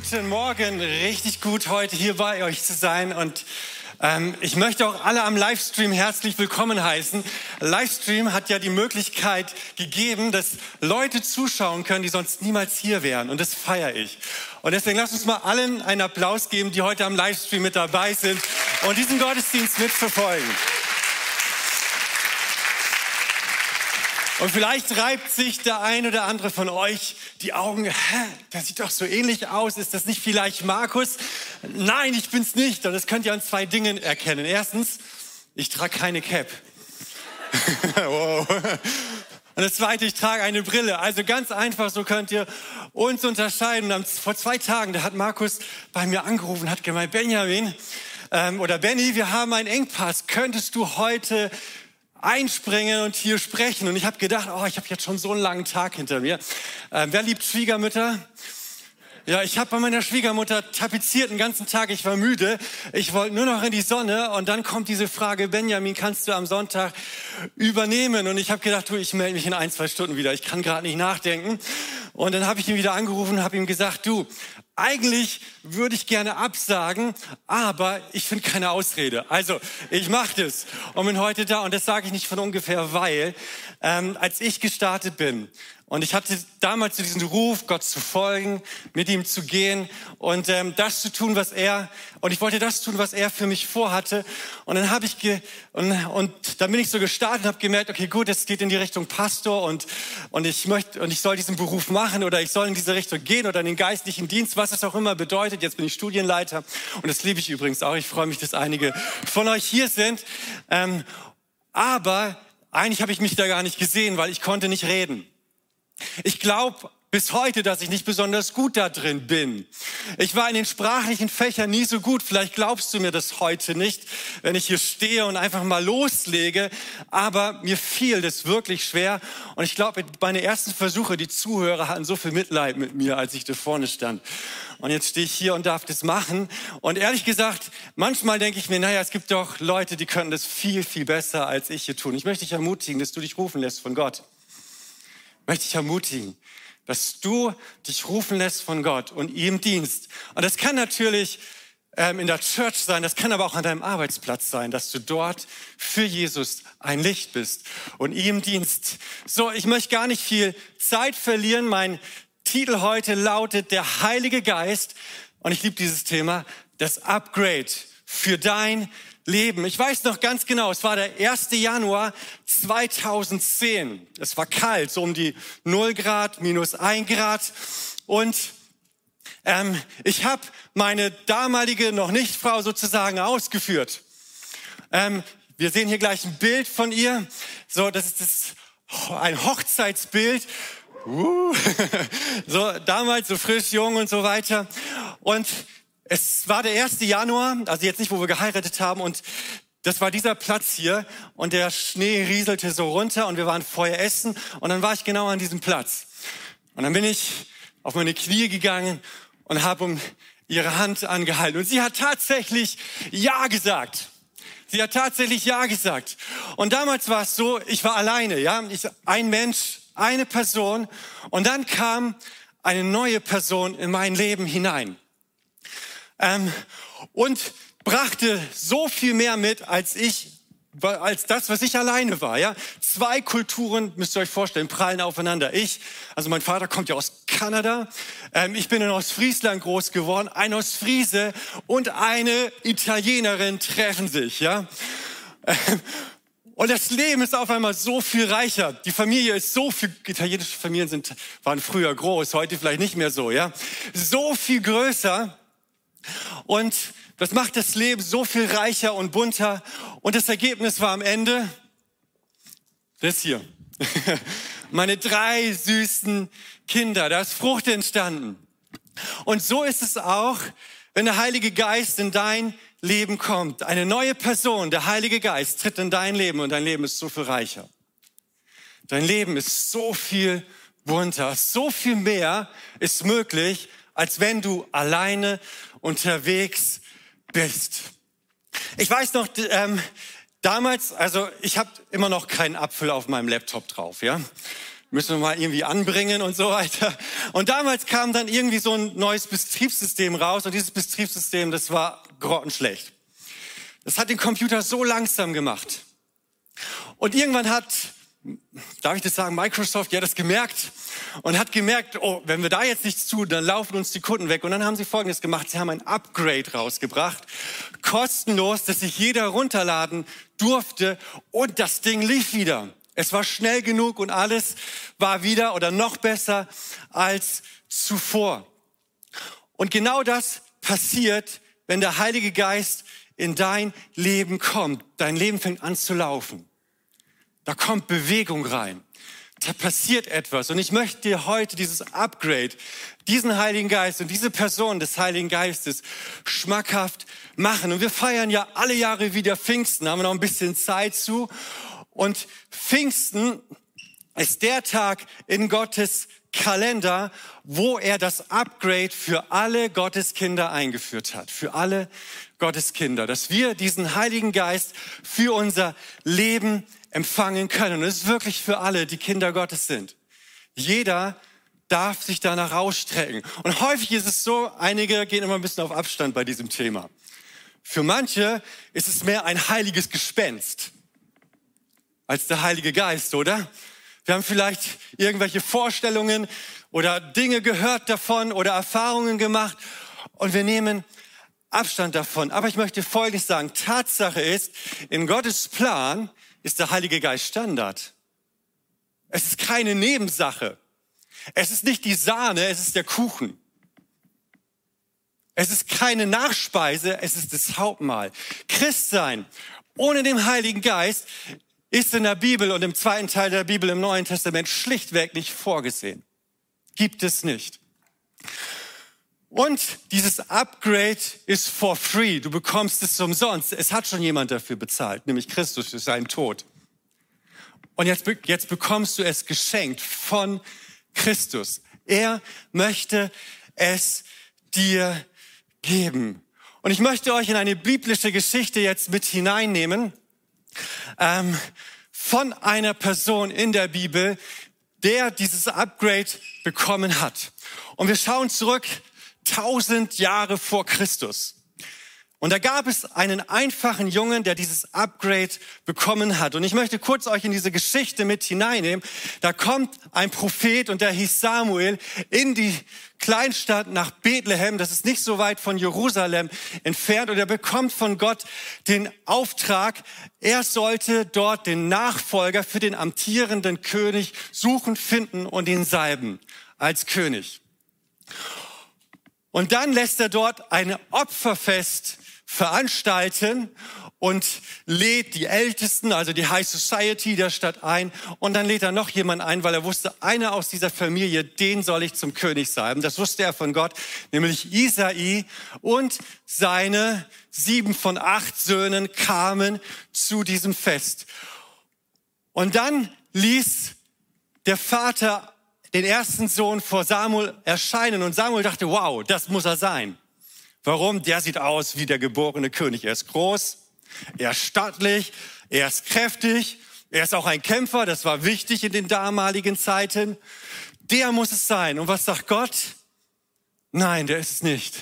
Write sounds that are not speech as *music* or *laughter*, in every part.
Guten Morgen, richtig gut heute hier bei euch zu sein und ähm, ich möchte auch alle am Livestream herzlich willkommen heißen. Livestream hat ja die Möglichkeit gegeben, dass Leute zuschauen können, die sonst niemals hier wären und das feiere ich. Und deswegen lasst uns mal allen einen Applaus geben, die heute am Livestream mit dabei sind und diesen Gottesdienst mitverfolgen. Und vielleicht reibt sich der ein oder andere von euch die Augen. Hä, das sieht doch so ähnlich aus. Ist das nicht vielleicht Markus? Nein, ich bin's nicht. Und das könnt ihr an zwei Dingen erkennen. Erstens, ich trage keine Cap. *laughs* *laughs* wow. Und das zweite, ich trage eine Brille. Also ganz einfach, so könnt ihr uns unterscheiden. Vor zwei Tagen, da hat Markus bei mir angerufen, hat gemeint, Benjamin ähm, oder Benny, wir haben einen Engpass. Könntest du heute einspringen und hier sprechen. Und ich habe gedacht, oh, ich habe jetzt schon so einen langen Tag hinter mir. Äh, wer liebt Schwiegermütter? Ja, ich habe bei meiner Schwiegermutter tapeziert den ganzen Tag. Ich war müde. Ich wollte nur noch in die Sonne. Und dann kommt diese Frage, Benjamin, kannst du am Sonntag übernehmen? Und ich habe gedacht, du, ich melde mich in ein, zwei Stunden wieder. Ich kann gerade nicht nachdenken. Und dann habe ich ihn wieder angerufen und habe ihm gesagt, du, eigentlich würde ich gerne absagen, aber ich finde keine Ausrede. Also ich mache das und bin heute da und das sage ich nicht von ungefähr, weil ähm, als ich gestartet bin, und ich hatte damals diesen Ruf, Gott zu folgen, mit ihm zu gehen und ähm, das zu tun, was er, und ich wollte das tun, was er für mich vorhatte. Und dann habe ich, ge, und, und dann bin ich so gestartet und habe gemerkt, okay, gut, es geht in die Richtung Pastor und, und ich möchte, und ich soll diesen Beruf machen oder ich soll in diese Richtung gehen oder in den geistlichen Dienst, was es auch immer bedeutet. Jetzt bin ich Studienleiter und das liebe ich übrigens auch. Ich freue mich, dass einige von euch hier sind. Ähm, aber eigentlich habe ich mich da gar nicht gesehen, weil ich konnte nicht reden. Ich glaube bis heute, dass ich nicht besonders gut da drin bin. Ich war in den sprachlichen Fächern nie so gut. Vielleicht glaubst du mir das heute nicht, wenn ich hier stehe und einfach mal loslege. Aber mir fiel das wirklich schwer. Und ich glaube, meine ersten Versuche, die Zuhörer hatten so viel Mitleid mit mir, als ich da vorne stand. Und jetzt stehe ich hier und darf das machen. Und ehrlich gesagt, manchmal denke ich mir, naja, es gibt doch Leute, die können das viel, viel besser als ich hier tun. Ich möchte dich ermutigen, dass du dich rufen lässt von Gott möchte ich ermutigen, dass du dich rufen lässt von Gott und ihm dienst. Und das kann natürlich ähm, in der Church sein, das kann aber auch an deinem Arbeitsplatz sein, dass du dort für Jesus ein Licht bist und ihm dienst. So, ich möchte gar nicht viel Zeit verlieren. Mein Titel heute lautet Der Heilige Geist. Und ich liebe dieses Thema, das Upgrade für dein leben. Ich weiß noch ganz genau, es war der 1. Januar 2010. Es war kalt, so um die 0 Grad, minus 1 Grad. Und ähm, ich habe meine damalige noch nicht Frau sozusagen ausgeführt. Ähm, wir sehen hier gleich ein Bild von ihr. So, das ist das, ein Hochzeitsbild. Uh, *laughs* so damals so frisch, jung und so weiter. Und es war der 1. Januar, also jetzt nicht, wo wir geheiratet haben und das war dieser Platz hier und der Schnee rieselte so runter und wir waren vorher essen und dann war ich genau an diesem Platz. Und dann bin ich auf meine Knie gegangen und habe um ihre Hand angehalten und sie hat tatsächlich Ja gesagt. Sie hat tatsächlich Ja gesagt. Und damals war es so, ich war alleine, ja, ich, ein Mensch, eine Person und dann kam eine neue Person in mein Leben hinein ähm, und brachte so viel mehr mit, als ich als das, was ich alleine war. Ja, zwei Kulturen müsst ihr euch vorstellen, prallen aufeinander. Ich, also mein Vater kommt ja aus Kanada. Ähm, ich bin in Ostfriesland groß geworden. Ein Ostfriese und eine Italienerin treffen sich. Ja. Ähm, und das Leben ist auf einmal so viel reicher. Die Familie ist so viel, italienische Familien sind, waren früher groß, heute vielleicht nicht mehr so, ja. So viel größer. Und das macht das Leben so viel reicher und bunter. Und das Ergebnis war am Ende das hier. *laughs* Meine drei süßen Kinder. Da ist Frucht entstanden. Und so ist es auch, wenn der Heilige Geist in dein Leben kommt. Eine neue Person, der Heilige Geist, tritt in dein Leben und dein Leben ist so viel reicher. Dein Leben ist so viel bunter, so viel mehr ist möglich, als wenn du alleine unterwegs bist. Ich weiß noch, ähm, damals, also ich habe immer noch keinen Apfel auf meinem Laptop drauf, ja. müssen wir mal irgendwie anbringen und so weiter. Und damals kam dann irgendwie so ein neues Betriebssystem raus und dieses Betriebssystem, das war grottenschlecht. Das hat den Computer so langsam gemacht. Und irgendwann hat, darf ich das sagen, Microsoft ja das gemerkt und hat gemerkt, oh, wenn wir da jetzt nichts tun, dann laufen uns die Kunden weg. Und dann haben sie Folgendes gemacht. Sie haben ein Upgrade rausgebracht, kostenlos, dass sich jeder runterladen durfte und das Ding lief wieder. Es war schnell genug und alles war wieder oder noch besser als zuvor. Und genau das passiert, wenn der Heilige Geist in dein Leben kommt. Dein Leben fängt an zu laufen. Da kommt Bewegung rein. Da passiert etwas. Und ich möchte dir heute dieses Upgrade, diesen Heiligen Geist und diese Person des Heiligen Geistes schmackhaft machen. Und wir feiern ja alle Jahre wieder Pfingsten, haben wir noch ein bisschen Zeit zu. Und Pfingsten ist der Tag in Gottes Kalender, wo er das Upgrade für alle Gotteskinder eingeführt hat. Für alle Gotteskinder. Dass wir diesen Heiligen Geist für unser Leben empfangen können. Und es ist wirklich für alle, die Kinder Gottes sind. Jeder darf sich danach ausstrecken. Und häufig ist es so, einige gehen immer ein bisschen auf Abstand bei diesem Thema. Für manche ist es mehr ein heiliges Gespenst als der Heilige Geist, oder? Wir haben vielleicht irgendwelche Vorstellungen oder Dinge gehört davon oder Erfahrungen gemacht und wir nehmen Abstand davon. Aber ich möchte Folgendes sagen. Tatsache ist, in Gottes Plan ist der Heilige Geist Standard. Es ist keine Nebensache. Es ist nicht die Sahne, es ist der Kuchen. Es ist keine Nachspeise, es ist das Hauptmahl. Christsein ohne den Heiligen Geist ist in der Bibel und im zweiten Teil der Bibel im Neuen Testament schlichtweg nicht vorgesehen. Gibt es nicht. Und dieses Upgrade ist for free. Du bekommst es umsonst. Es hat schon jemand dafür bezahlt, nämlich Christus für seinen Tod. Und jetzt, jetzt bekommst du es geschenkt von Christus. Er möchte es dir geben. Und ich möchte euch in eine biblische Geschichte jetzt mit hineinnehmen ähm, von einer Person in der Bibel, der dieses Upgrade bekommen hat. Und wir schauen zurück tausend Jahre vor Christus. Und da gab es einen einfachen Jungen, der dieses Upgrade bekommen hat. Und ich möchte kurz euch in diese Geschichte mit hineinnehmen. Da kommt ein Prophet und der hieß Samuel in die Kleinstadt nach Bethlehem. Das ist nicht so weit von Jerusalem entfernt. Und er bekommt von Gott den Auftrag, er sollte dort den Nachfolger für den amtierenden König suchen, finden und ihn salben als König. Und dann lässt er dort ein Opferfest veranstalten und lädt die Ältesten, also die High Society der Stadt ein. Und dann lädt er noch jemanden ein, weil er wusste, einer aus dieser Familie, den soll ich zum König sein. Das wusste er von Gott, nämlich Isai. Und seine sieben von acht Söhnen kamen zu diesem Fest. Und dann ließ der Vater den ersten Sohn vor Samuel erscheinen und Samuel dachte, wow, das muss er sein. Warum? Der sieht aus wie der geborene König. Er ist groß, er ist stattlich, er ist kräftig, er ist auch ein Kämpfer, das war wichtig in den damaligen Zeiten. Der muss es sein. Und was sagt Gott? Nein, der ist es nicht.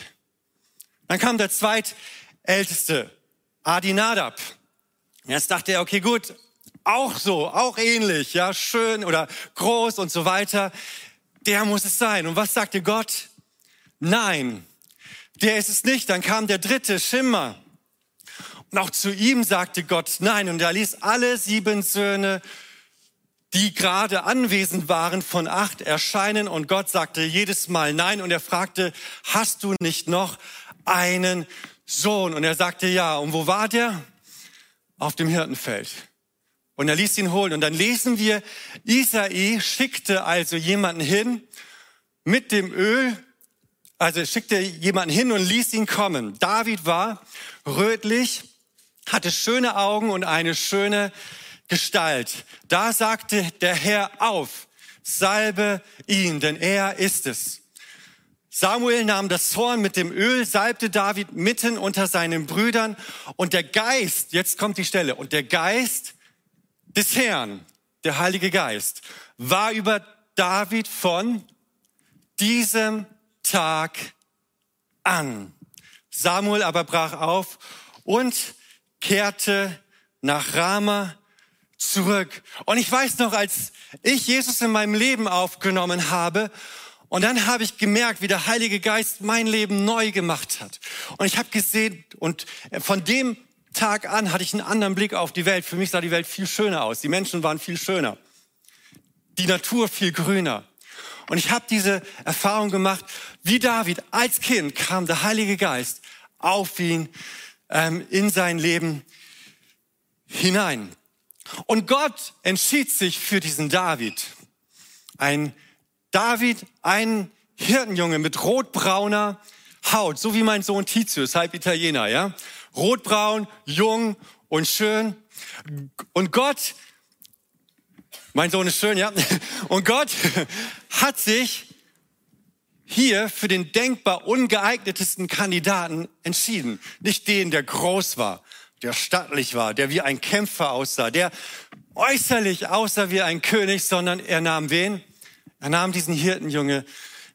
Dann kam der zweitälteste, Adinadab. Jetzt dachte er, okay, gut, auch so, auch ähnlich, ja, schön oder groß und so weiter. Der muss es sein. Und was sagte Gott? Nein, der ist es nicht. Dann kam der dritte, Schimmer. Und auch zu ihm sagte Gott nein. Und er ließ alle sieben Söhne, die gerade anwesend waren, von acht erscheinen. Und Gott sagte jedes Mal nein. Und er fragte, hast du nicht noch einen Sohn? Und er sagte ja. Und wo war der? Auf dem Hirtenfeld. Und er ließ ihn holen. Und dann lesen wir, Isai schickte also jemanden hin mit dem Öl also schickte jemanden hin und ließ ihn kommen. David war rötlich, hatte schöne Augen und eine schöne Gestalt. Da sagte der Herr auf, salbe ihn, denn er ist es. Samuel nahm das Horn mit dem Öl, salbte David mitten unter seinen Brüdern und der Geist, jetzt kommt die Stelle, und der Geist des Herrn, der Heilige Geist war über David von diesem Tag an. Samuel aber brach auf und kehrte nach Rama zurück. Und ich weiß noch, als ich Jesus in meinem Leben aufgenommen habe, und dann habe ich gemerkt, wie der Heilige Geist mein Leben neu gemacht hat. Und ich habe gesehen, und von dem Tag an hatte ich einen anderen Blick auf die Welt. Für mich sah die Welt viel schöner aus. Die Menschen waren viel schöner. Die Natur viel grüner. Und ich habe diese Erfahrung gemacht, wie David als Kind kam der Heilige Geist auf ihn, ähm, in sein Leben hinein. Und Gott entschied sich für diesen David. Ein David, ein Hirtenjunge mit rotbrauner Haut, so wie mein Sohn Titius, halb Italiener, ja? Rotbraun, jung und schön. Und Gott mein Sohn ist schön, ja. Und Gott hat sich hier für den denkbar ungeeignetesten Kandidaten entschieden. Nicht den, der groß war, der stattlich war, der wie ein Kämpfer aussah, der äußerlich aussah wie ein König, sondern er nahm wen? Er nahm diesen Hirtenjunge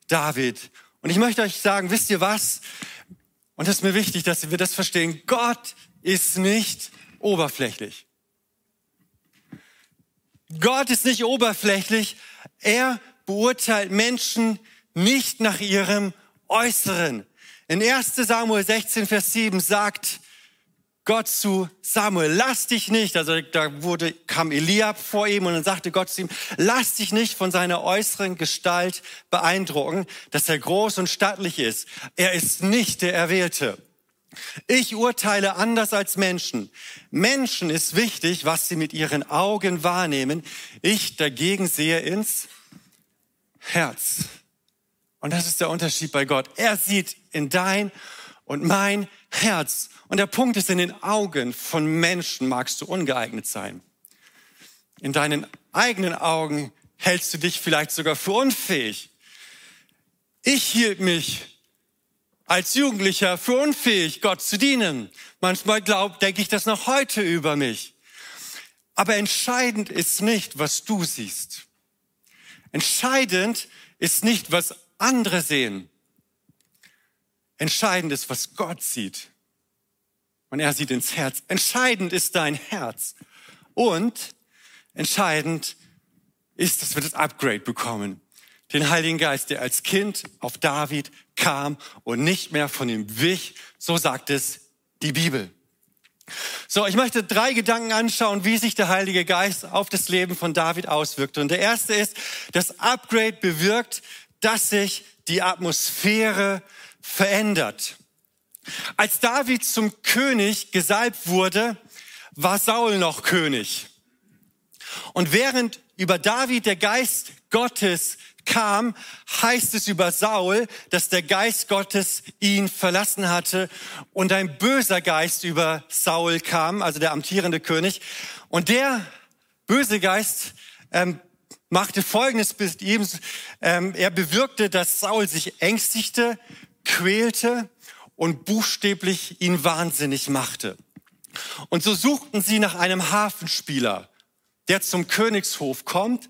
David. Und ich möchte euch sagen, wisst ihr was? Und es ist mir wichtig, dass wir das verstehen. Gott ist nicht oberflächlich. Gott ist nicht oberflächlich. Er beurteilt Menschen nicht nach ihrem Äußeren. In 1 Samuel 16, Vers 7 sagt Gott zu Samuel, lass dich nicht, also da wurde, kam Eliab vor ihm und dann sagte Gott zu ihm, lass dich nicht von seiner äußeren Gestalt beeindrucken, dass er groß und stattlich ist. Er ist nicht der Erwählte. Ich urteile anders als Menschen. Menschen ist wichtig, was sie mit ihren Augen wahrnehmen. Ich dagegen sehe ins Herz. Und das ist der Unterschied bei Gott. Er sieht in dein und mein Herz. Und der Punkt ist, in den Augen von Menschen magst du ungeeignet sein. In deinen eigenen Augen hältst du dich vielleicht sogar für unfähig. Ich hielt mich als Jugendlicher für unfähig, Gott zu dienen. Manchmal glaubt, denke ich das noch heute über mich. Aber entscheidend ist nicht, was du siehst. Entscheidend ist nicht, was andere sehen. Entscheidend ist, was Gott sieht. Und er sieht ins Herz. Entscheidend ist dein Herz. Und entscheidend ist, dass wir das Upgrade bekommen den Heiligen Geist, der als Kind auf David kam und nicht mehr von ihm wich. So sagt es die Bibel. So, ich möchte drei Gedanken anschauen, wie sich der Heilige Geist auf das Leben von David auswirkt. Und der erste ist, das Upgrade bewirkt, dass sich die Atmosphäre verändert. Als David zum König gesalbt wurde, war Saul noch König. Und während über David der Geist Gottes kam, heißt es über Saul, dass der Geist Gottes ihn verlassen hatte und ein böser Geist über Saul kam, also der amtierende König. Und der böse Geist ähm, machte Folgendes mit ihm. Ähm, er bewirkte, dass Saul sich ängstigte, quälte und buchstäblich ihn wahnsinnig machte. Und so suchten sie nach einem Hafenspieler, der zum Königshof kommt,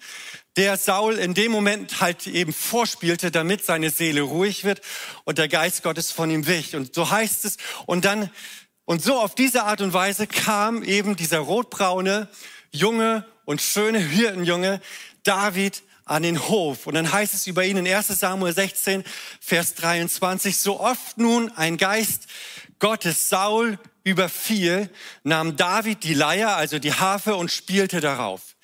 der Saul in dem Moment halt eben vorspielte, damit seine Seele ruhig wird und der Geist Gottes von ihm wich. Und so heißt es. Und dann, und so auf diese Art und Weise kam eben dieser rotbraune, junge und schöne Hirtenjunge David an den Hof. Und dann heißt es über ihn in 1 Samuel 16, Vers 23, so oft nun ein Geist Gottes Saul überfiel, nahm David die Leier, also die Harfe, und spielte darauf.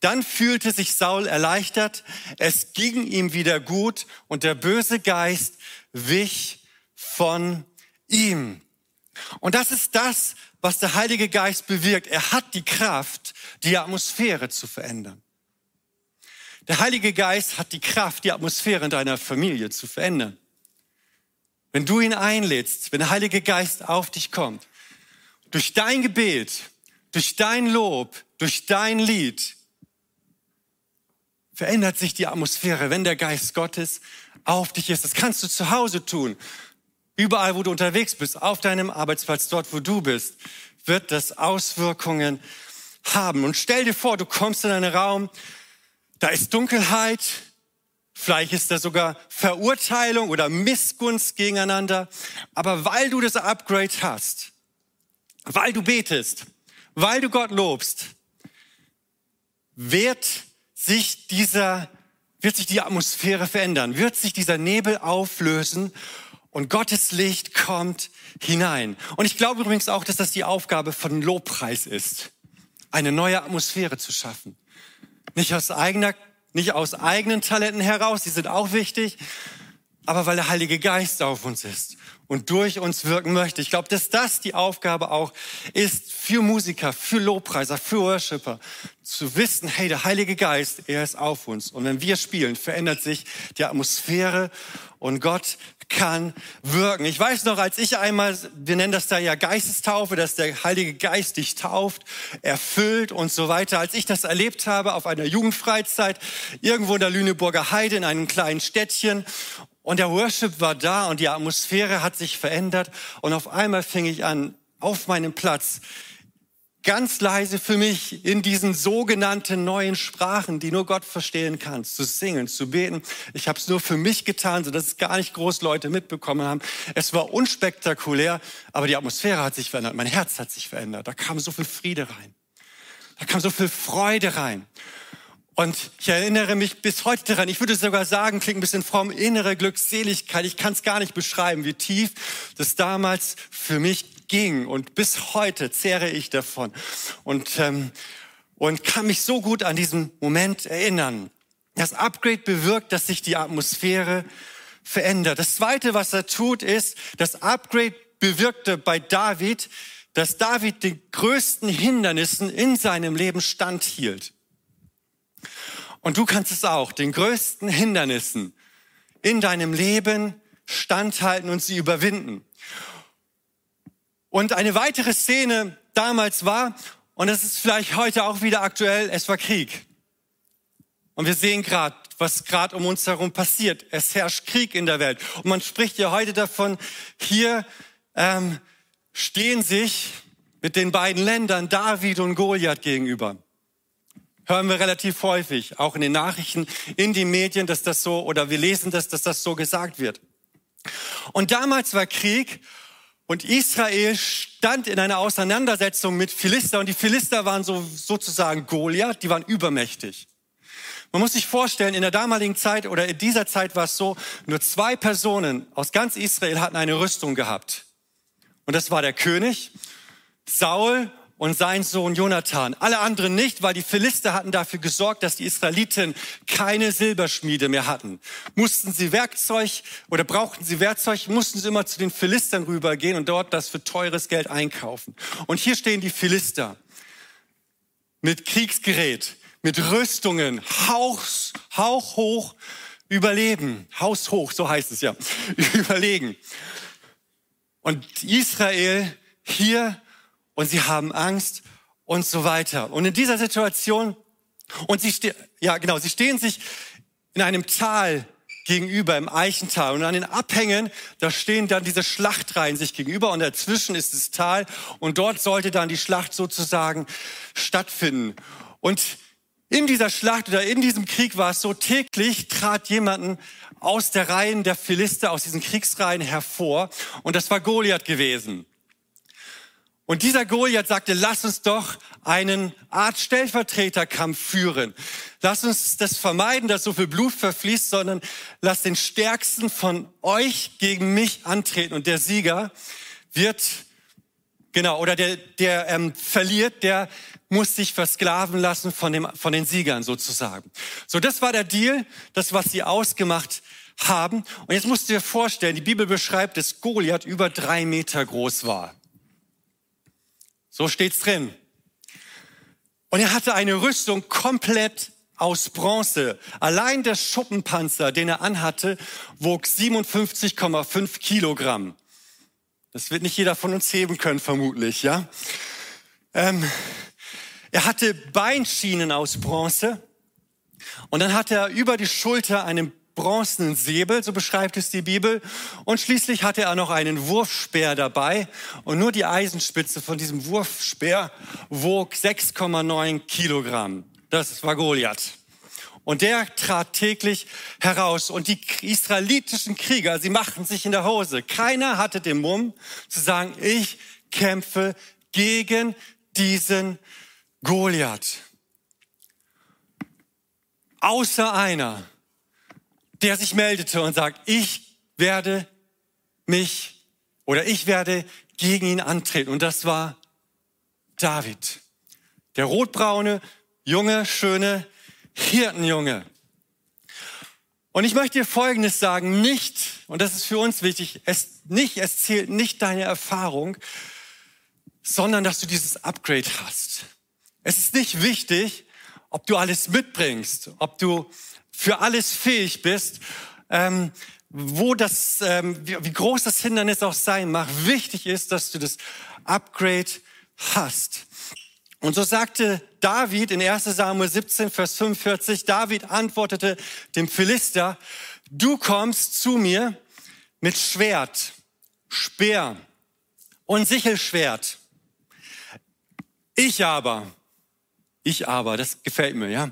Dann fühlte sich Saul erleichtert, es ging ihm wieder gut und der böse Geist wich von ihm. Und das ist das, was der Heilige Geist bewirkt. Er hat die Kraft, die Atmosphäre zu verändern. Der Heilige Geist hat die Kraft, die Atmosphäre in deiner Familie zu verändern. Wenn du ihn einlädst, wenn der Heilige Geist auf dich kommt, durch dein Gebet, durch dein Lob, durch dein Lied, verändert sich die Atmosphäre, wenn der Geist Gottes auf dich ist. Das kannst du zu Hause tun. Überall, wo du unterwegs bist, auf deinem Arbeitsplatz, dort, wo du bist, wird das Auswirkungen haben. Und stell dir vor, du kommst in einen Raum, da ist Dunkelheit, vielleicht ist da sogar Verurteilung oder Missgunst gegeneinander. Aber weil du das Upgrade hast, weil du betest, weil du Gott lobst, wird sich dieser, wird sich die Atmosphäre verändern, wird sich dieser Nebel auflösen und Gottes Licht kommt hinein. Und ich glaube übrigens auch, dass das die Aufgabe von Lobpreis ist, eine neue Atmosphäre zu schaffen. Nicht aus eigener, nicht aus eigenen Talenten heraus, die sind auch wichtig, aber weil der Heilige Geist auf uns ist und durch uns wirken möchte. Ich glaube, dass das die Aufgabe auch ist für Musiker, für Lobpreiser, für Worshipper, zu wissen, hey, der Heilige Geist, er ist auf uns. Und wenn wir spielen, verändert sich die Atmosphäre und Gott kann wirken. Ich weiß noch, als ich einmal, wir nennen das da ja Geistestaufe, dass der Heilige Geist dich tauft, erfüllt und so weiter. Als ich das erlebt habe auf einer Jugendfreizeit, irgendwo in der Lüneburger Heide, in einem kleinen Städtchen, und der Worship war da und die Atmosphäre hat sich verändert und auf einmal fing ich an, auf meinem Platz ganz leise für mich in diesen sogenannten neuen Sprachen, die nur Gott verstehen kann, zu singen, zu beten. Ich habe es nur für mich getan, so dass es gar nicht groß Leute mitbekommen haben. Es war unspektakulär, aber die Atmosphäre hat sich verändert, mein Herz hat sich verändert. Da kam so viel Friede rein. Da kam so viel Freude rein. Und ich erinnere mich bis heute daran, ich würde sogar sagen, klingt ein bisschen fromm, innere Glückseligkeit. Ich kann es gar nicht beschreiben, wie tief das damals für mich ging. Und bis heute zehre ich davon und, ähm, und kann mich so gut an diesen Moment erinnern. Das Upgrade bewirkt, dass sich die Atmosphäre verändert. Das Zweite, was er tut, ist, das Upgrade bewirkte bei David, dass David den größten Hindernissen in seinem Leben standhielt. Und du kannst es auch, den größten Hindernissen in deinem Leben standhalten und sie überwinden. Und eine weitere Szene damals war, und das ist vielleicht heute auch wieder aktuell, es war Krieg. Und wir sehen gerade, was gerade um uns herum passiert. Es herrscht Krieg in der Welt. Und man spricht ja heute davon, hier ähm, stehen sich mit den beiden Ländern David und Goliath gegenüber hören wir relativ häufig, auch in den Nachrichten, in den Medien, dass das so, oder wir lesen das, dass das so gesagt wird. Und damals war Krieg und Israel stand in einer Auseinandersetzung mit Philister und die Philister waren so, sozusagen Goliath, die waren übermächtig. Man muss sich vorstellen, in der damaligen Zeit oder in dieser Zeit war es so, nur zwei Personen aus ganz Israel hatten eine Rüstung gehabt. Und das war der König, Saul und sein Sohn Jonathan. Alle anderen nicht, weil die Philister hatten dafür gesorgt, dass die Israeliten keine Silberschmiede mehr hatten. Mussten sie Werkzeug oder brauchten sie Werkzeug, mussten sie immer zu den Philistern rübergehen und dort das für teures Geld einkaufen. Und hier stehen die Philister mit Kriegsgerät, mit Rüstungen, Hauch, hauchhoch überleben. Haushoch, so heißt es ja, *laughs* überlegen. Und Israel hier und sie haben Angst und so weiter. Und in dieser Situation, und sie, stehen, ja genau, sie stehen sich in einem Tal gegenüber, im Eichental. Und an den Abhängen, da stehen dann diese Schlachtreihen sich gegenüber und dazwischen ist das Tal und dort sollte dann die Schlacht sozusagen stattfinden. Und in dieser Schlacht oder in diesem Krieg war es so, täglich trat jemanden aus der Reihen der Philister, aus diesen Kriegsreihen hervor und das war Goliath gewesen. Und dieser Goliath sagte, lass uns doch einen Art Stellvertreterkampf führen. Lass uns das vermeiden, dass so viel Blut verfließt, sondern lass den Stärksten von euch gegen mich antreten. Und der Sieger wird, genau, oder der, der ähm, verliert, der muss sich versklaven lassen von, dem, von den Siegern sozusagen. So, das war der Deal, das, was sie ausgemacht haben. Und jetzt musst du dir vorstellen, die Bibel beschreibt, dass Goliath über drei Meter groß war. So steht's drin. Und er hatte eine Rüstung komplett aus Bronze. Allein der Schuppenpanzer, den er anhatte, wog 57,5 Kilogramm. Das wird nicht jeder von uns heben können, vermutlich, ja. Ähm, er hatte Beinschienen aus Bronze und dann hatte er über die Schulter einen bronzenen Säbel, so beschreibt es die Bibel. Und schließlich hatte er noch einen Wurfspeer dabei. Und nur die Eisenspitze von diesem Wurfspeer wog 6,9 Kilogramm. Das war Goliath. Und der trat täglich heraus. Und die israelitischen Krieger, sie machten sich in der Hose. Keiner hatte den Mumm zu sagen, ich kämpfe gegen diesen Goliath. Außer einer, der sich meldete und sagt, ich werde mich oder ich werde gegen ihn antreten. Und das war David. Der rotbraune, junge, schöne Hirtenjunge. Und ich möchte dir Folgendes sagen, nicht, und das ist für uns wichtig, es nicht, es zählt nicht deine Erfahrung, sondern dass du dieses Upgrade hast. Es ist nicht wichtig, ob du alles mitbringst, ob du für alles fähig bist, ähm, wo das, ähm, wie, wie groß das Hindernis auch sein mag. Wichtig ist, dass du das Upgrade hast. Und so sagte David in 1 Samuel 17, Vers 45, David antwortete dem Philister, du kommst zu mir mit Schwert, Speer und Sichelschwert. Ich aber, ich aber, das gefällt mir, ja.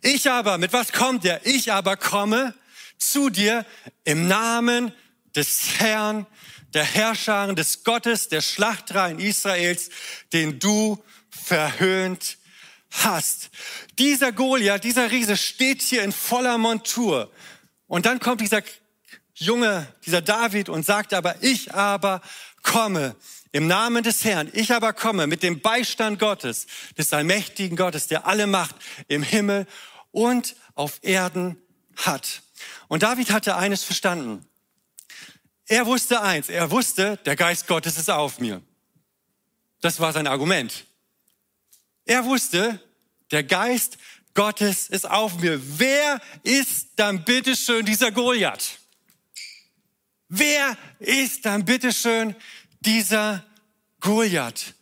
Ich aber, mit was kommt er? Ich aber komme zu dir im Namen des Herrn, der Herrscher, des Gottes, der Schlachtreihen Israels, den du verhöhnt hast. Dieser Goliath, dieser Riese steht hier in voller Montur. Und dann kommt dieser Junge, dieser David und sagt aber, ich aber komme im Namen des Herrn. Ich aber komme mit dem Beistand Gottes, des allmächtigen Gottes, der alle Macht im Himmel und auf Erden hat. Und David hatte eines verstanden. Er wusste eins, er wusste, der Geist Gottes ist auf mir. Das war sein Argument. Er wusste, der Geist Gottes ist auf mir. Wer ist dann bitteschön dieser Goliath? Wer ist dann bitteschön dieser Goliath?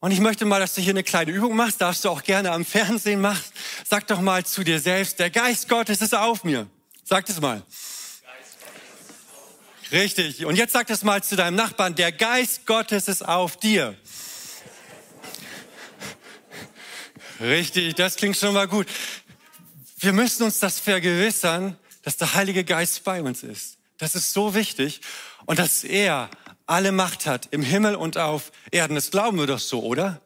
Und ich möchte mal, dass du hier eine kleine Übung machst, darfst du auch gerne am Fernsehen machen. Sag doch mal zu dir selbst, der Geist Gottes ist auf mir. Sag es mal. Richtig. Und jetzt sag das mal zu deinem Nachbarn, der Geist Gottes ist auf dir. Richtig, das klingt schon mal gut. Wir müssen uns das vergewissern, dass der Heilige Geist bei uns ist. Das ist so wichtig und dass er alle Macht hat im Himmel und auf Erden. Das glauben wir doch so, oder?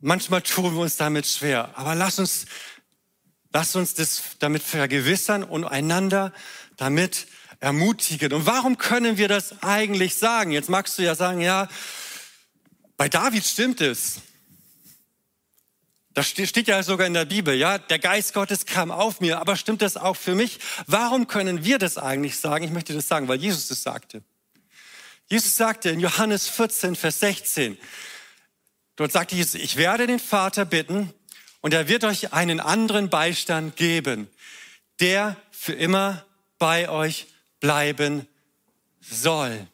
Manchmal tun wir uns damit schwer, aber lass uns, lass uns das damit vergewissern und einander damit ermutigen. Und warum können wir das eigentlich sagen? Jetzt magst du ja sagen, ja, bei David stimmt es. Das steht ja sogar in der Bibel, ja, der Geist Gottes kam auf mir, aber stimmt das auch für mich? Warum können wir das eigentlich sagen? Ich möchte das sagen, weil Jesus es sagte. Jesus sagte in Johannes 14, Vers 16, dort sagte Jesus, ich werde den Vater bitten und er wird euch einen anderen Beistand geben, der für immer bei euch bleiben soll.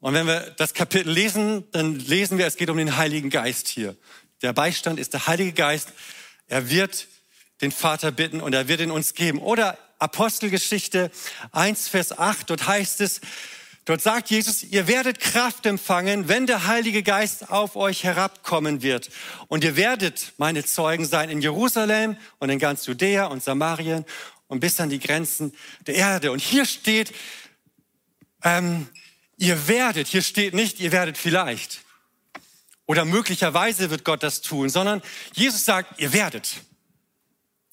Und wenn wir das Kapitel lesen, dann lesen wir, es geht um den Heiligen Geist hier. Der Beistand ist der Heilige Geist. Er wird den Vater bitten und er wird ihn uns geben. Oder Apostelgeschichte 1, Vers 8, dort heißt es, dort sagt Jesus, ihr werdet Kraft empfangen, wenn der Heilige Geist auf euch herabkommen wird. Und ihr werdet meine Zeugen sein in Jerusalem und in ganz Judäa und Samarien und bis an die Grenzen der Erde. Und hier steht, ähm, ihr werdet, hier steht nicht, ihr werdet vielleicht. Oder möglicherweise wird Gott das tun, sondern Jesus sagt, ihr werdet.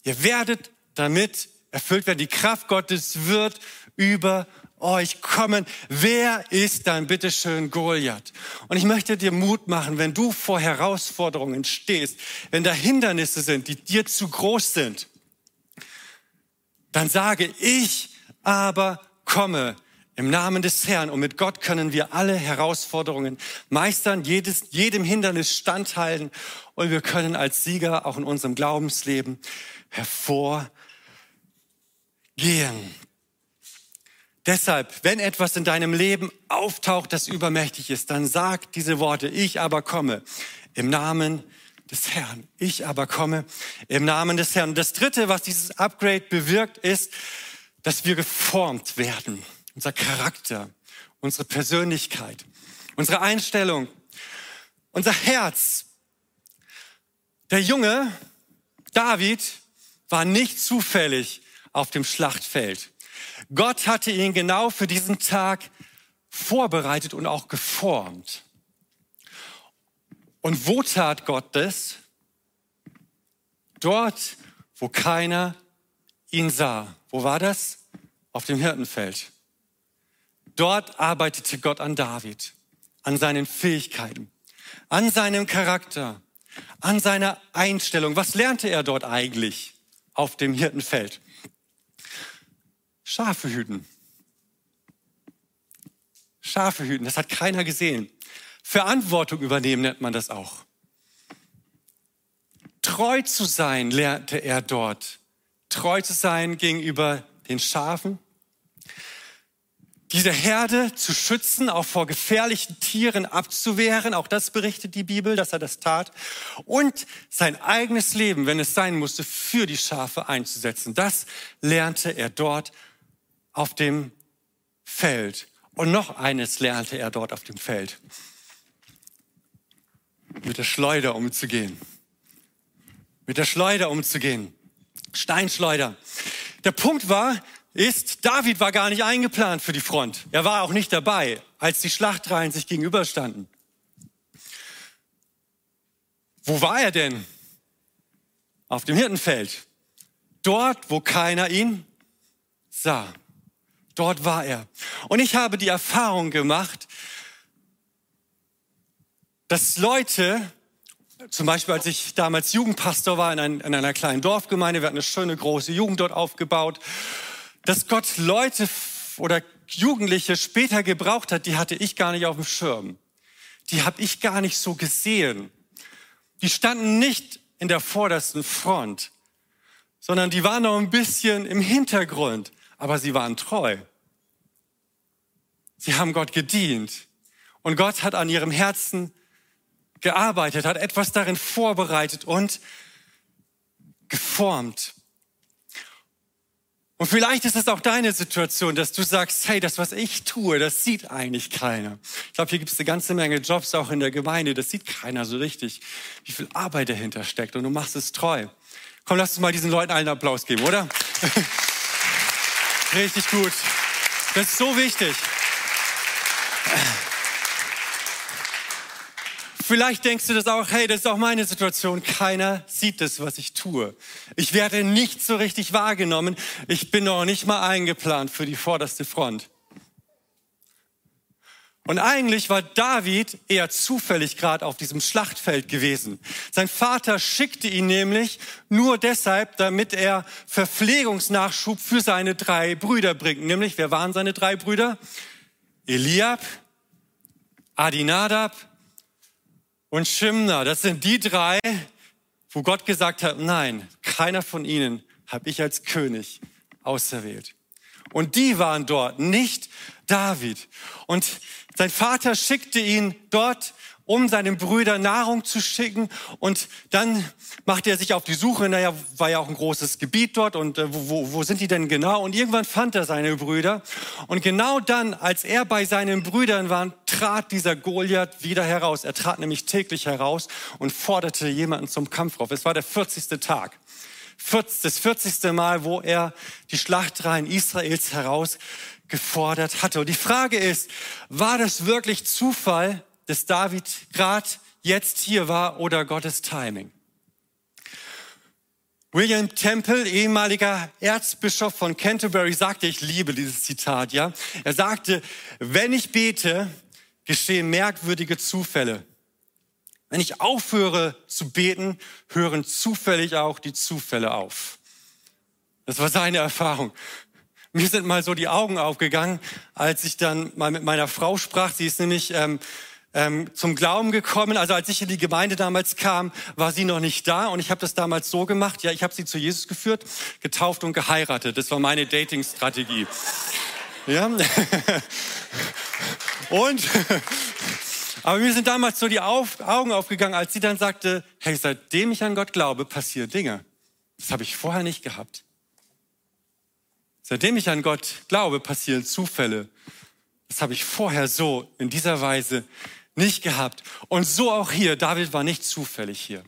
Ihr werdet damit erfüllt werden. Die Kraft Gottes wird über euch kommen. Wer ist dann bitteschön Goliath? Und ich möchte dir Mut machen, wenn du vor Herausforderungen stehst, wenn da Hindernisse sind, die dir zu groß sind, dann sage ich aber komme im Namen des Herrn. Und mit Gott können wir alle Herausforderungen meistern, jedes, jedem Hindernis standhalten. Und wir können als Sieger auch in unserem Glaubensleben hervorgehen. Deshalb, wenn etwas in deinem Leben auftaucht, das übermächtig ist, dann sag diese Worte, ich aber komme im Namen des Herrn. Ich aber komme im Namen des Herrn. Und das dritte, was dieses Upgrade bewirkt, ist, dass wir geformt werden. Unser Charakter, unsere Persönlichkeit, unsere Einstellung, unser Herz. Der Junge David war nicht zufällig auf dem Schlachtfeld. Gott hatte ihn genau für diesen Tag vorbereitet und auch geformt. Und wo tat Gott das? Dort, wo keiner ihn sah. Wo war das? Auf dem Hirtenfeld. Dort arbeitete Gott an David, an seinen Fähigkeiten, an seinem Charakter, an seiner Einstellung. Was lernte er dort eigentlich auf dem Hirtenfeld? Schafe hüten. Schafe hüten, das hat keiner gesehen. Verantwortung übernehmen nennt man das auch. Treu zu sein lernte er dort. Treu zu sein gegenüber den Schafen. Diese Herde zu schützen, auch vor gefährlichen Tieren abzuwehren. Auch das berichtet die Bibel, dass er das tat. Und sein eigenes Leben, wenn es sein musste, für die Schafe einzusetzen. Das lernte er dort auf dem Feld. Und noch eines lernte er dort auf dem Feld. Mit der Schleuder umzugehen. Mit der Schleuder umzugehen. Steinschleuder. Der Punkt war, ist, David war gar nicht eingeplant für die Front. Er war auch nicht dabei, als die Schlachtreihen sich gegenüberstanden. Wo war er denn? Auf dem Hirtenfeld. Dort, wo keiner ihn sah. Dort war er. Und ich habe die Erfahrung gemacht, dass Leute, zum Beispiel als ich damals Jugendpastor war in, ein, in einer kleinen Dorfgemeinde, wir hatten eine schöne große Jugend dort aufgebaut, dass Gott Leute oder Jugendliche später gebraucht hat, die hatte ich gar nicht auf dem Schirm. Die habe ich gar nicht so gesehen. Die standen nicht in der vordersten Front, sondern die waren noch ein bisschen im Hintergrund aber sie waren treu. Sie haben Gott gedient. Und Gott hat an ihrem Herzen gearbeitet, hat etwas darin vorbereitet und geformt. Und vielleicht ist es auch deine Situation, dass du sagst, hey, das, was ich tue, das sieht eigentlich keiner. Ich glaube, hier gibt es eine ganze Menge Jobs auch in der Gemeinde, das sieht keiner so richtig, wie viel Arbeit dahinter steckt und du machst es treu. Komm, lass uns mal diesen Leuten allen Applaus geben, oder? *laughs* Richtig gut. Das ist so wichtig. Vielleicht denkst du das auch, hey, das ist auch meine Situation. Keiner sieht das, was ich tue. Ich werde nicht so richtig wahrgenommen. Ich bin noch nicht mal eingeplant für die vorderste Front. Und eigentlich war David eher zufällig gerade auf diesem Schlachtfeld gewesen. Sein Vater schickte ihn nämlich nur deshalb, damit er Verpflegungsnachschub für seine drei Brüder bringt. Nämlich, wer waren seine drei Brüder? Eliab, Adinadab und Shimna. Das sind die drei, wo Gott gesagt hat, nein, keiner von ihnen habe ich als König auserwählt. Und die waren dort, nicht David. Und sein Vater schickte ihn dort, um seinen Brüdern Nahrung zu schicken. Und dann machte er sich auf die Suche. Naja, war ja auch ein großes Gebiet dort. Und äh, wo, wo sind die denn genau? Und irgendwann fand er seine Brüder. Und genau dann, als er bei seinen Brüdern war, trat dieser Goliath wieder heraus. Er trat nämlich täglich heraus und forderte jemanden zum Kampf auf. Es war der 40. Tag das 40. Mal, wo er die Schlachtreihen Israels herausgefordert hatte. Und die Frage ist, war das wirklich Zufall, dass David gerade jetzt hier war oder Gottes Timing? William Temple, ehemaliger Erzbischof von Canterbury, sagte, ich liebe dieses Zitat, ja. Er sagte, wenn ich bete, geschehen merkwürdige Zufälle. Wenn ich aufhöre zu beten, hören zufällig auch die Zufälle auf. Das war seine Erfahrung. Mir sind mal so die Augen aufgegangen, als ich dann mal mit meiner Frau sprach. Sie ist nämlich ähm, ähm, zum Glauben gekommen. Also als ich in die Gemeinde damals kam, war sie noch nicht da und ich habe das damals so gemacht. Ja, ich habe sie zu Jesus geführt, getauft und geheiratet. Das war meine Dating-Strategie. Ja. *laughs* und aber mir sind damals so die Augen aufgegangen, als sie dann sagte, hey, seitdem ich an Gott glaube, passieren Dinge. Das habe ich vorher nicht gehabt. Seitdem ich an Gott glaube, passieren Zufälle. Das habe ich vorher so in dieser Weise nicht gehabt. Und so auch hier. David war nicht zufällig hier.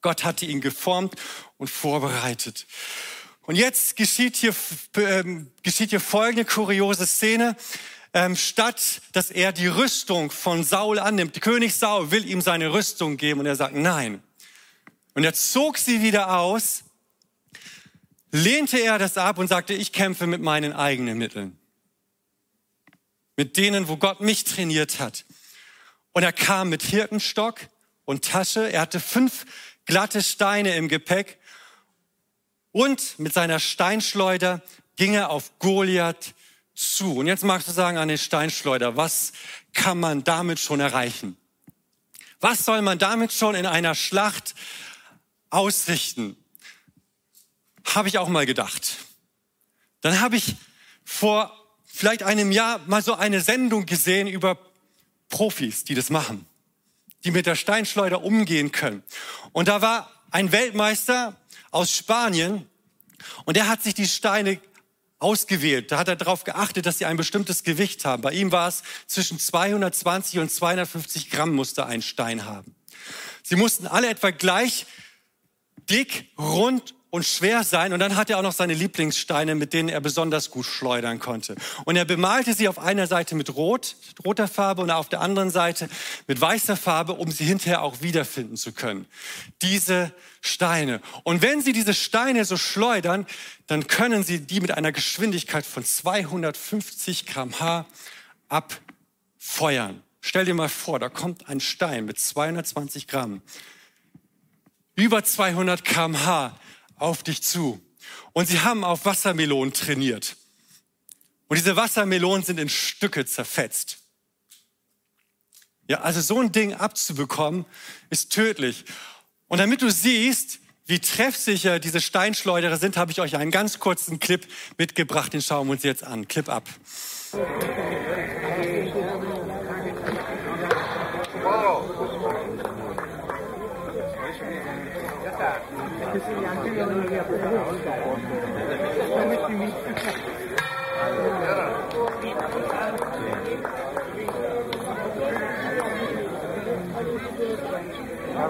Gott hatte ihn geformt und vorbereitet. Und jetzt geschieht hier, ähm, geschieht hier folgende kuriose Szene. Ähm, statt dass er die Rüstung von Saul annimmt, König Saul will ihm seine Rüstung geben und er sagt nein. Und er zog sie wieder aus, lehnte er das ab und sagte, ich kämpfe mit meinen eigenen Mitteln. Mit denen, wo Gott mich trainiert hat. Und er kam mit Hirtenstock und Tasche. Er hatte fünf glatte Steine im Gepäck und mit seiner Steinschleuder ging er auf Goliath zu. Und jetzt magst du sagen, an den Steinschleuder, was kann man damit schon erreichen? Was soll man damit schon in einer Schlacht ausrichten? Habe ich auch mal gedacht. Dann habe ich vor vielleicht einem Jahr mal so eine Sendung gesehen über Profis, die das machen, die mit der Steinschleuder umgehen können. Und da war ein Weltmeister, aus Spanien und er hat sich die Steine ausgewählt. Da hat er darauf geachtet, dass sie ein bestimmtes Gewicht haben. Bei ihm war es zwischen 220 und 250 Gramm musste ein Stein haben. Sie mussten alle etwa gleich dick, rund und schwer sein. Und dann hat er auch noch seine Lieblingssteine, mit denen er besonders gut schleudern konnte. Und er bemalte sie auf einer Seite mit Rot, roter Farbe und auf der anderen Seite mit weißer Farbe, um sie hinterher auch wiederfinden zu können. Diese Steine. Und wenn sie diese Steine so schleudern, dann können sie die mit einer Geschwindigkeit von 250 kmh abfeuern. Stell dir mal vor, da kommt ein Stein mit 220 Gramm, über 200 kmh auf dich zu. Und sie haben auf Wassermelonen trainiert. Und diese Wassermelonen sind in Stücke zerfetzt. Ja, also so ein Ding abzubekommen, ist tödlich. Und damit du siehst, wie treffsicher diese Steinschleuderer sind, habe ich euch einen ganz kurzen Clip mitgebracht. Den schauen wir uns jetzt an. Clip ab.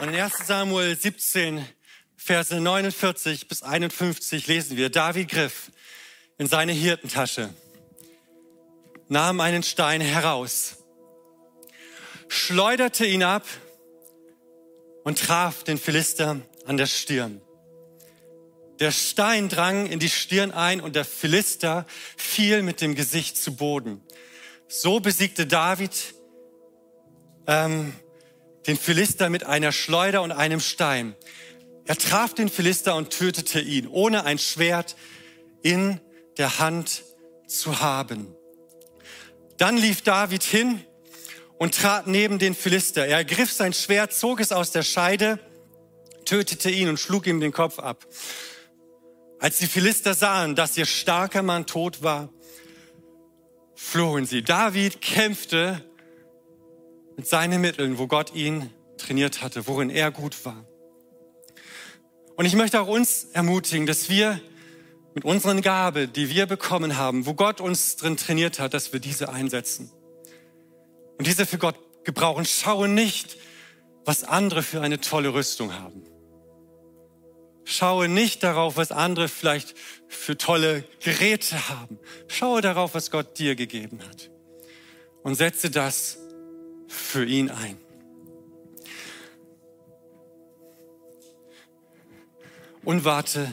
Und in 1 Samuel 17, Verse 49 bis 51 lesen wir, David griff in seine Hirtentasche, nahm einen Stein heraus, schleuderte ihn ab und traf den Philister an der Stirn. Der Stein drang in die Stirn ein und der Philister fiel mit dem Gesicht zu Boden. So besiegte David ähm, den Philister mit einer Schleuder und einem Stein. Er traf den Philister und tötete ihn, ohne ein Schwert in der Hand zu haben. Dann lief David hin und trat neben den Philister. Er ergriff sein Schwert, zog es aus der Scheide, tötete ihn und schlug ihm den Kopf ab. Als die Philister sahen, dass ihr starker Mann tot war, flohen sie. David kämpfte mit seinen Mitteln, wo Gott ihn trainiert hatte, worin er gut war. Und ich möchte auch uns ermutigen, dass wir mit unseren Gabe, die wir bekommen haben, wo Gott uns drin trainiert hat, dass wir diese einsetzen. Und diese für Gott gebrauchen. Schaue nicht, was andere für eine tolle Rüstung haben. Schaue nicht darauf, was andere vielleicht für tolle Geräte haben. Schaue darauf, was Gott dir gegeben hat. Und setze das für ihn ein. Und warte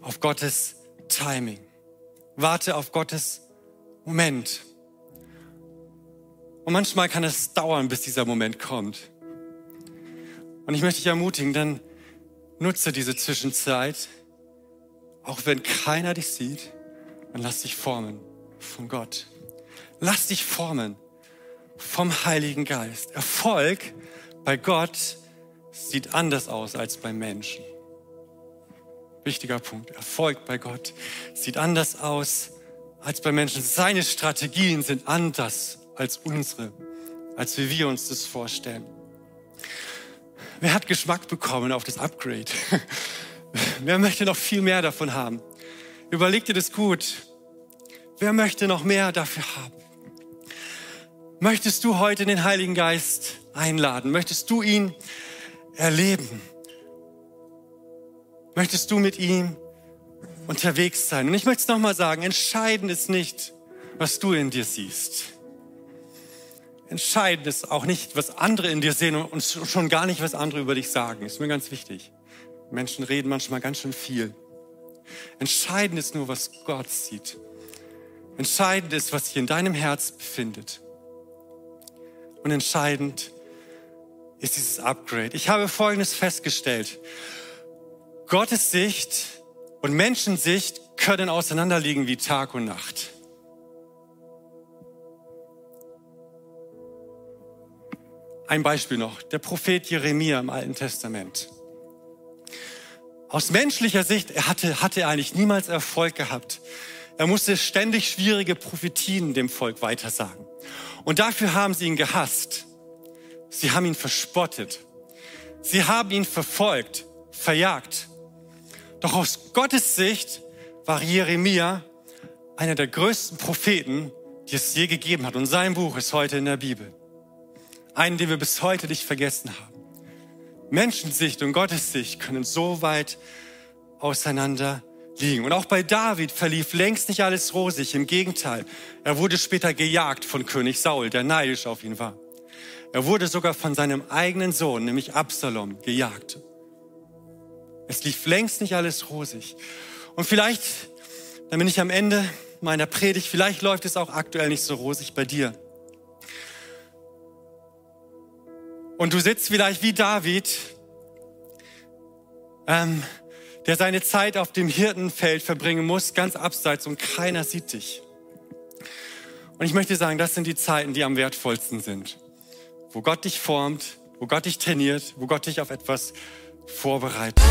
auf Gottes Timing. Warte auf Gottes Moment. Und manchmal kann es dauern, bis dieser Moment kommt. Und ich möchte dich ermutigen, dann nutze diese Zwischenzeit, auch wenn keiner dich sieht, dann lass dich formen von Gott. Lass dich formen vom Heiligen Geist. Erfolg bei Gott sieht anders aus als beim Menschen. Wichtiger Punkt. Erfolg bei Gott sieht anders aus als bei Menschen. Seine Strategien sind anders als unsere, als wie wir uns das vorstellen. Wer hat Geschmack bekommen auf das Upgrade? *laughs* Wer möchte noch viel mehr davon haben? Überleg dir das gut. Wer möchte noch mehr dafür haben? Möchtest du heute den Heiligen Geist einladen? Möchtest du ihn erleben? Möchtest du mit ihm unterwegs sein? Und ich möchte es nochmal sagen, entscheidend ist nicht, was du in dir siehst. Entscheidend ist auch nicht, was andere in dir sehen und schon gar nicht, was andere über dich sagen. Ist mir ganz wichtig. Menschen reden manchmal ganz schön viel. Entscheidend ist nur, was Gott sieht. Entscheidend ist, was sich in deinem Herz befindet. Und entscheidend ist dieses Upgrade. Ich habe Folgendes festgestellt. Gottes Sicht und Menschensicht können auseinanderliegen wie Tag und Nacht. Ein Beispiel noch, der Prophet Jeremia im Alten Testament. Aus menschlicher Sicht er hatte, hatte er eigentlich niemals Erfolg gehabt. Er musste ständig schwierige Prophetien dem Volk weitersagen. Und dafür haben sie ihn gehasst. Sie haben ihn verspottet. Sie haben ihn verfolgt, verjagt. Doch aus Gottes Sicht war Jeremia einer der größten Propheten, die es je gegeben hat. Und sein Buch ist heute in der Bibel. Einen, den wir bis heute nicht vergessen haben. Menschensicht und Gottes Sicht können so weit auseinander liegen. Und auch bei David verlief längst nicht alles rosig. Im Gegenteil, er wurde später gejagt von König Saul, der neidisch auf ihn war. Er wurde sogar von seinem eigenen Sohn, nämlich Absalom, gejagt. Es lief längst nicht alles rosig. Und vielleicht, dann bin ich am Ende meiner Predigt, vielleicht läuft es auch aktuell nicht so rosig bei dir. Und du sitzt vielleicht wie David, ähm, der seine Zeit auf dem Hirtenfeld verbringen muss, ganz abseits und keiner sieht dich. Und ich möchte sagen, das sind die Zeiten, die am wertvollsten sind, wo Gott dich formt, wo Gott dich trainiert, wo Gott dich auf etwas vorbereitet.